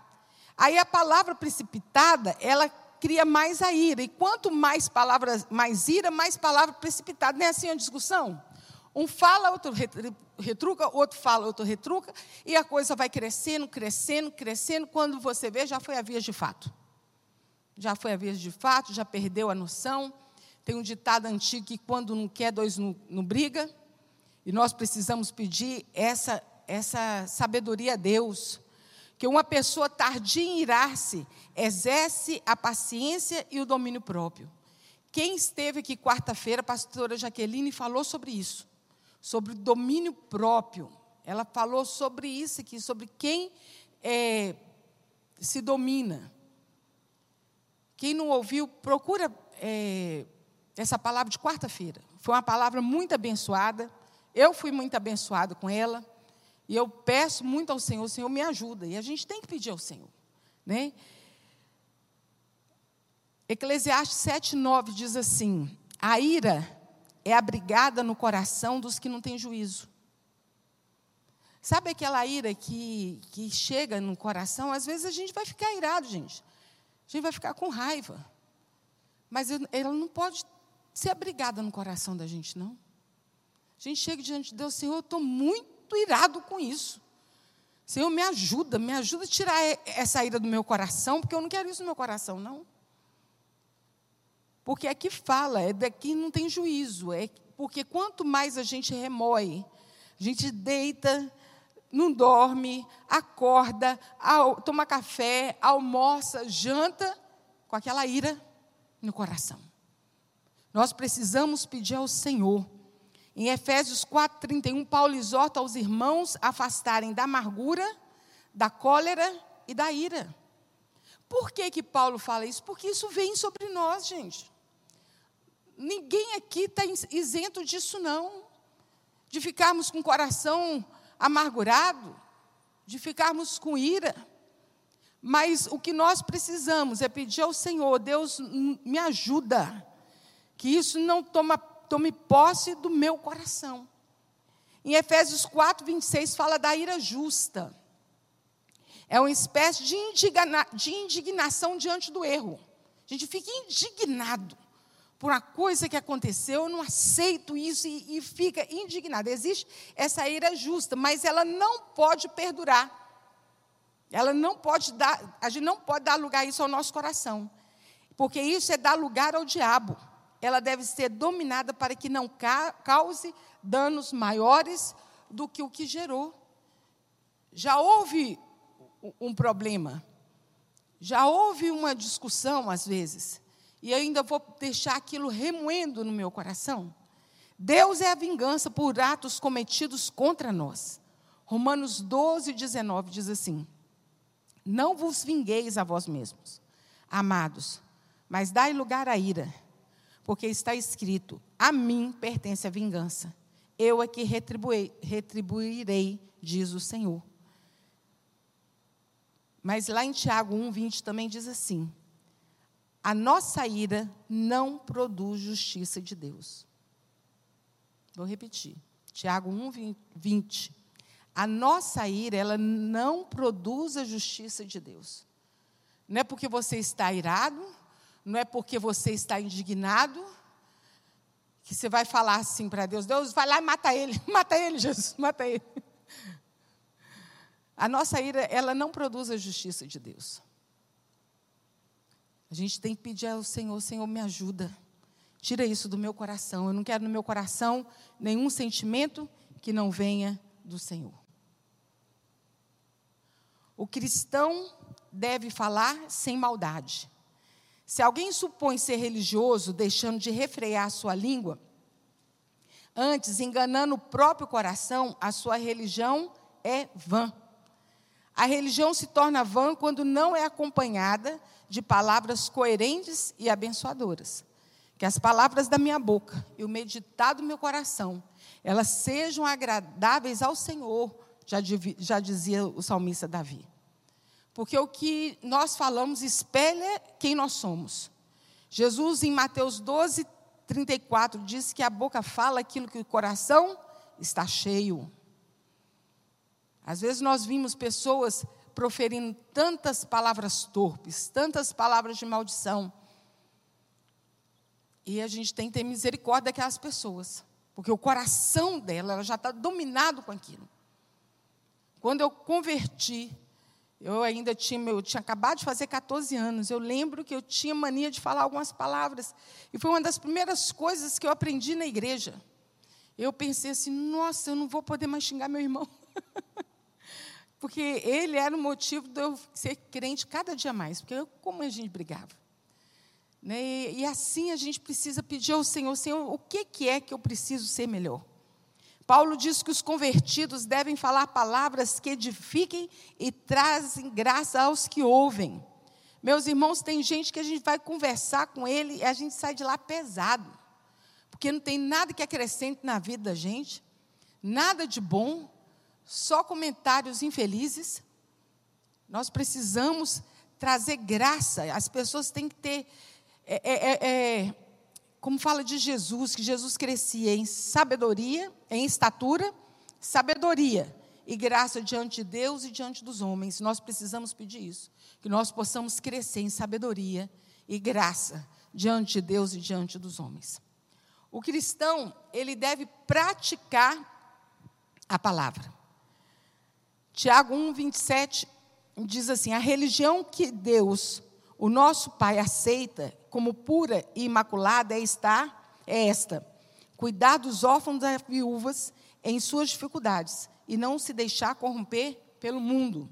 Aí a palavra precipitada, ela cria mais a ira. E quanto mais palavras, mais ira, mais palavra precipitada. Não é assim a discussão? Um fala, outro retruca, outro fala, outro retruca, e a coisa vai crescendo, crescendo, crescendo. Quando você vê, já foi a via de fato. Já foi a via de fato, já perdeu a noção. Tem um ditado antigo que quando não quer, dois não, não briga. E nós precisamos pedir essa, essa sabedoria a Deus que uma pessoa tardia em irar-se exerce a paciência e o domínio próprio. Quem esteve aqui quarta-feira, a pastora Jaqueline falou sobre isso, sobre domínio próprio. Ela falou sobre isso aqui, sobre quem é, se domina. Quem não ouviu, procura é, essa palavra de quarta-feira. Foi uma palavra muito abençoada. Eu fui muito abençoado com ela. E eu peço muito ao Senhor, o Senhor me ajuda. E a gente tem que pedir ao Senhor. Né? Eclesiastes 7,9 diz assim: A ira é abrigada no coração dos que não têm juízo. Sabe aquela ira que, que chega no coração? Às vezes a gente vai ficar irado, gente. A gente vai ficar com raiva. Mas ela não pode ser abrigada no coração da gente, não. A gente chega diante de Deus, Senhor, eu estou muito irado com isso. Senhor, me ajuda, me ajuda a tirar essa ira do meu coração, porque eu não quero isso no meu coração, não. Porque é fala, é daqui não tem juízo. É porque quanto mais a gente remói, a gente deita, não dorme, acorda, toma café, almoça, janta com aquela ira no coração. Nós precisamos pedir ao Senhor em Efésios 4:31, Paulo exorta aos irmãos a afastarem da amargura, da cólera e da ira. Por que que Paulo fala isso? Porque isso vem sobre nós, gente. Ninguém aqui está isento disso, não. De ficarmos com o coração amargurado, de ficarmos com ira. Mas o que nós precisamos é pedir ao Senhor, Deus me ajuda, que isso não toma tome posse do meu coração. Em Efésios 4, 26, fala da ira justa. É uma espécie de, indigna, de indignação diante do erro. A gente fica indignado por uma coisa que aconteceu, eu não aceito isso e, e fica indignado. Existe essa ira justa, mas ela não pode perdurar. Ela não pode dar, a gente não pode dar lugar a isso ao nosso coração. Porque isso é dar lugar ao diabo ela deve ser dominada para que não cause danos maiores do que o que gerou. Já houve um problema, já houve uma discussão às vezes, e ainda vou deixar aquilo remoendo no meu coração. Deus é a vingança por atos cometidos contra nós. Romanos 12, 19 diz assim: Não vos vingueis a vós mesmos, amados, mas dai lugar à ira porque está escrito: A mim pertence a vingança. Eu é que retribuirei, diz o Senhor. Mas lá em Tiago 1:20 também diz assim: A nossa ira não produz justiça de Deus. Vou repetir. Tiago 1, 20. A nossa ira, ela não produz a justiça de Deus. Não é porque você está irado, não é porque você está indignado, que você vai falar assim para Deus: Deus, vai lá e mata ele, mata ele, Jesus, mata ele. A nossa ira, ela não produz a justiça de Deus. A gente tem que pedir ao Senhor: Senhor, me ajuda. Tira isso do meu coração. Eu não quero no meu coração nenhum sentimento que não venha do Senhor. O cristão deve falar sem maldade. Se alguém supõe ser religioso, deixando de refrear sua língua, antes enganando o próprio coração, a sua religião é vã. A religião se torna vã quando não é acompanhada de palavras coerentes e abençoadoras. Que as palavras da minha boca e o meditar do meu coração, elas sejam agradáveis ao Senhor, já, já dizia o salmista Davi. Porque o que nós falamos espelha quem nós somos. Jesus, em Mateus 12, 34, diz que a boca fala aquilo que o coração está cheio. Às vezes nós vimos pessoas proferindo tantas palavras torpes, tantas palavras de maldição. E a gente tem que ter misericórdia daquelas pessoas, porque o coração dela já está dominado com aquilo. Quando eu converti, eu ainda tinha, eu tinha acabado de fazer 14 anos. Eu lembro que eu tinha mania de falar algumas palavras. E foi uma das primeiras coisas que eu aprendi na igreja. Eu pensei assim: nossa, eu não vou poder mais xingar meu irmão. porque ele era o motivo de eu ser crente cada dia mais. Porque eu, como a gente brigava. Né? E, e assim a gente precisa pedir ao Senhor: Senhor, o que, que é que eu preciso ser melhor? Paulo diz que os convertidos devem falar palavras que edifiquem e trazem graça aos que ouvem. Meus irmãos, tem gente que a gente vai conversar com ele e a gente sai de lá pesado, porque não tem nada que acrescente na vida da gente, nada de bom, só comentários infelizes. Nós precisamos trazer graça, as pessoas têm que ter. É, é, é, é como fala de Jesus, que Jesus crescia em sabedoria, em estatura, sabedoria e graça diante de Deus e diante dos homens. Nós precisamos pedir isso, que nós possamos crescer em sabedoria e graça diante de Deus e diante dos homens. O cristão, ele deve praticar a palavra. Tiago 1, 27 diz assim: A religião que Deus, o nosso Pai, aceita como pura e imaculada é estar é esta: cuidar dos órfãos das viúvas em suas dificuldades e não se deixar corromper pelo mundo.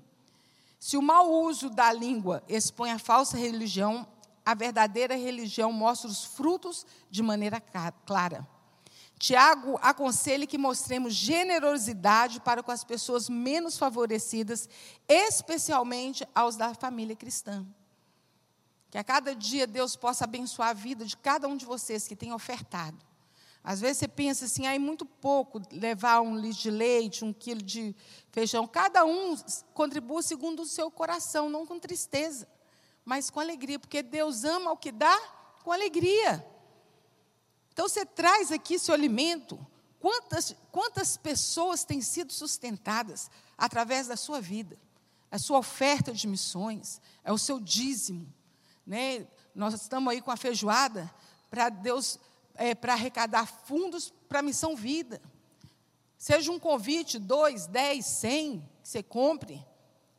Se o mau uso da língua expõe a falsa religião, a verdadeira religião mostra os frutos de maneira clara. Tiago aconselha que mostremos generosidade para com as pessoas menos favorecidas, especialmente aos da família cristã. Que a cada dia Deus possa abençoar a vida de cada um de vocês que tem ofertado. Às vezes você pensa assim, ah, é muito pouco levar um litro de leite, um quilo de feijão. Cada um contribua segundo o seu coração, não com tristeza, mas com alegria, porque Deus ama o que dá com alegria. Então você traz aqui seu alimento. Quantas, quantas pessoas têm sido sustentadas através da sua vida? A sua oferta de missões, é o seu dízimo né? Nós estamos aí com a feijoada para Deus, é, para arrecadar fundos para a missão vida. Seja um convite, dois, dez, cem, que você compre,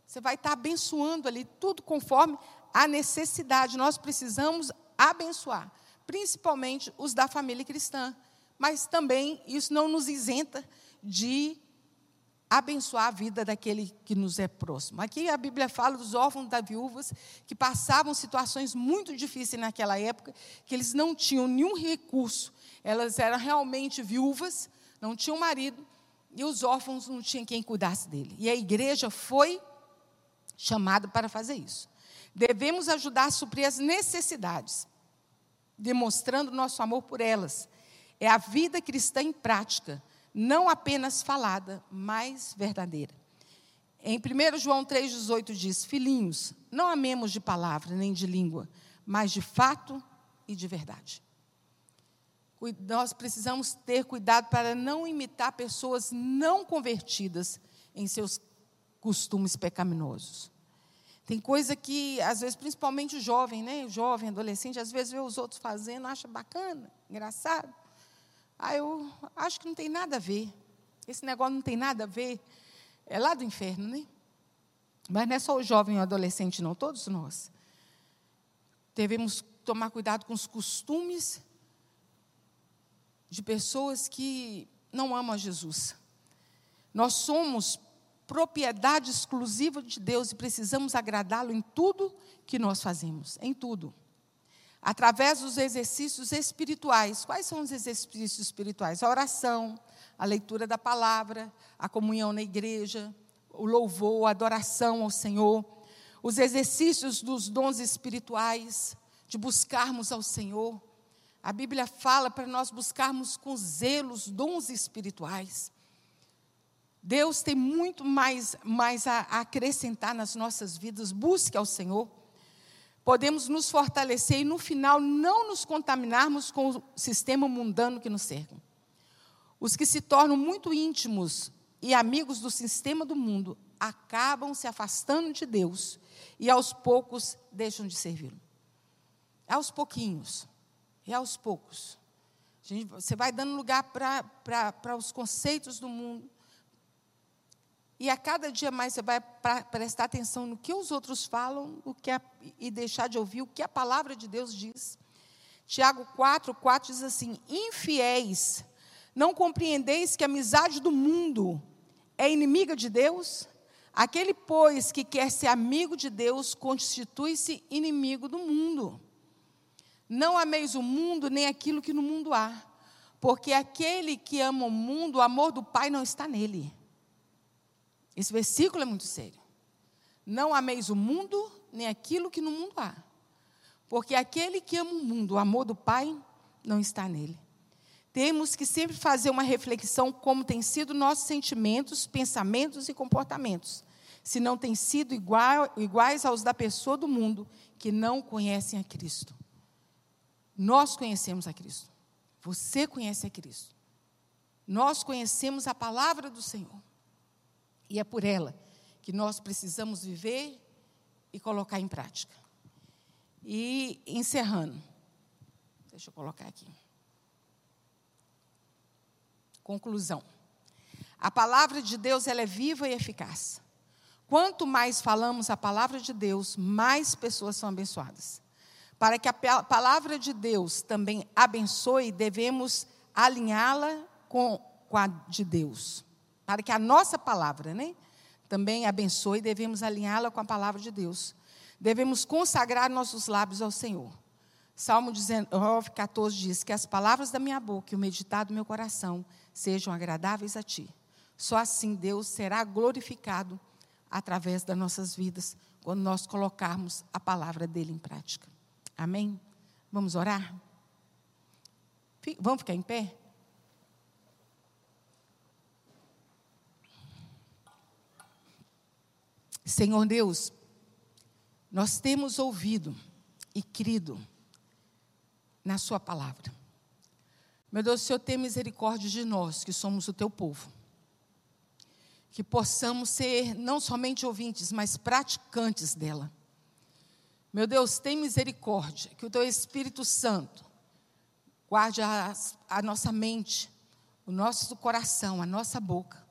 você vai estar abençoando ali, tudo conforme a necessidade. Nós precisamos abençoar, principalmente os da família cristã. Mas também isso não nos isenta de abençoar a vida daquele que nos é próximo. Aqui a Bíblia fala dos órfãos das viúvas que passavam situações muito difíceis naquela época, que eles não tinham nenhum recurso, elas eram realmente viúvas, não tinham marido, e os órfãos não tinham quem cuidasse dele. E a igreja foi chamada para fazer isso. Devemos ajudar a suprir as necessidades, demonstrando nosso amor por elas. É a vida cristã em prática não apenas falada, mas verdadeira. Em 1 João 3,18 diz: Filhinhos, não amemos de palavra nem de língua, mas de fato e de verdade. Nós precisamos ter cuidado para não imitar pessoas não convertidas em seus costumes pecaminosos. Tem coisa que, às vezes, principalmente o jovem, né? O jovem, adolescente, às vezes vê os outros fazendo, acha bacana, engraçado. Ah, eu acho que não tem nada a ver. Esse negócio não tem nada a ver. É lá do inferno, né? Mas não é só o jovem e o adolescente, não, todos nós. Devemos tomar cuidado com os costumes de pessoas que não amam a Jesus. Nós somos propriedade exclusiva de Deus e precisamos agradá-lo em tudo que nós fazemos, em tudo. Através dos exercícios espirituais. Quais são os exercícios espirituais? A oração, a leitura da palavra, a comunhão na igreja, o louvor, a adoração ao Senhor, os exercícios dos dons espirituais, de buscarmos ao Senhor. A Bíblia fala para nós buscarmos com zelo os dons espirituais. Deus tem muito mais, mais a, acrescentar nas nossas vidas. Busque ao Senhor. Podemos nos fortalecer e, no final, não nos contaminarmos com o sistema mundano que nos cerca. Os que se tornam muito íntimos e amigos do sistema do mundo acabam se afastando de Deus e, aos poucos, deixam de servi-lo. Aos pouquinhos, e aos poucos. Gente, você vai dando lugar para os conceitos do mundo, e a cada dia mais você vai prestar atenção no que os outros falam o que a, e deixar de ouvir o que a palavra de Deus diz. Tiago 4, 4 diz assim: Infiéis, não compreendeis que a amizade do mundo é inimiga de Deus? Aquele, pois, que quer ser amigo de Deus, constitui-se inimigo do mundo. Não ameis o mundo, nem aquilo que no mundo há, porque aquele que ama o mundo, o amor do Pai não está nele. Esse versículo é muito sério. Não ameis o mundo, nem aquilo que no mundo há. Porque aquele que ama o mundo, o amor do Pai, não está nele. Temos que sempre fazer uma reflexão como têm sido nossos sentimentos, pensamentos e comportamentos, se não têm sido igual, iguais aos da pessoa do mundo que não conhecem a Cristo. Nós conhecemos a Cristo. Você conhece a Cristo. Nós conhecemos a palavra do Senhor. E é por ela que nós precisamos viver e colocar em prática. E encerrando, deixa eu colocar aqui. Conclusão. A palavra de Deus ela é viva e eficaz. Quanto mais falamos a palavra de Deus, mais pessoas são abençoadas. Para que a palavra de Deus também abençoe, devemos alinhá-la com, com a de Deus para que a nossa palavra, né, também abençoe, devemos alinhá-la com a palavra de Deus. Devemos consagrar nossos lábios ao Senhor. Salmo 19, 14 diz: Que as palavras da minha boca e o meditado do meu coração sejam agradáveis a ti. Só assim Deus será glorificado através das nossas vidas, quando nós colocarmos a palavra dele em prática. Amém? Vamos orar? Vamos ficar em pé? Senhor Deus, nós temos ouvido e crido na Sua palavra. Meu Deus, o Senhor tem misericórdia de nós, que somos o Teu povo. Que possamos ser não somente ouvintes, mas praticantes dela. Meu Deus, tem misericórdia, que o Teu Espírito Santo guarde a, a nossa mente, o nosso coração, a nossa boca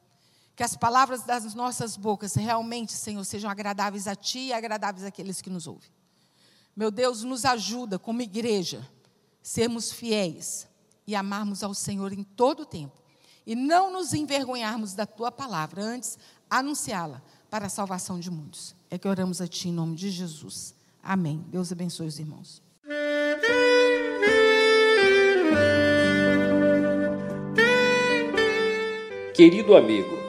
que as palavras das nossas bocas realmente, Senhor, sejam agradáveis a Ti e agradáveis àqueles que nos ouvem. Meu Deus, nos ajuda como igreja, sermos fiéis e amarmos ao Senhor em todo o tempo. E não nos envergonharmos da Tua palavra, antes anunciá-la para a salvação de muitos. É que oramos a Ti em nome de Jesus. Amém. Deus abençoe os irmãos. Querido amigo,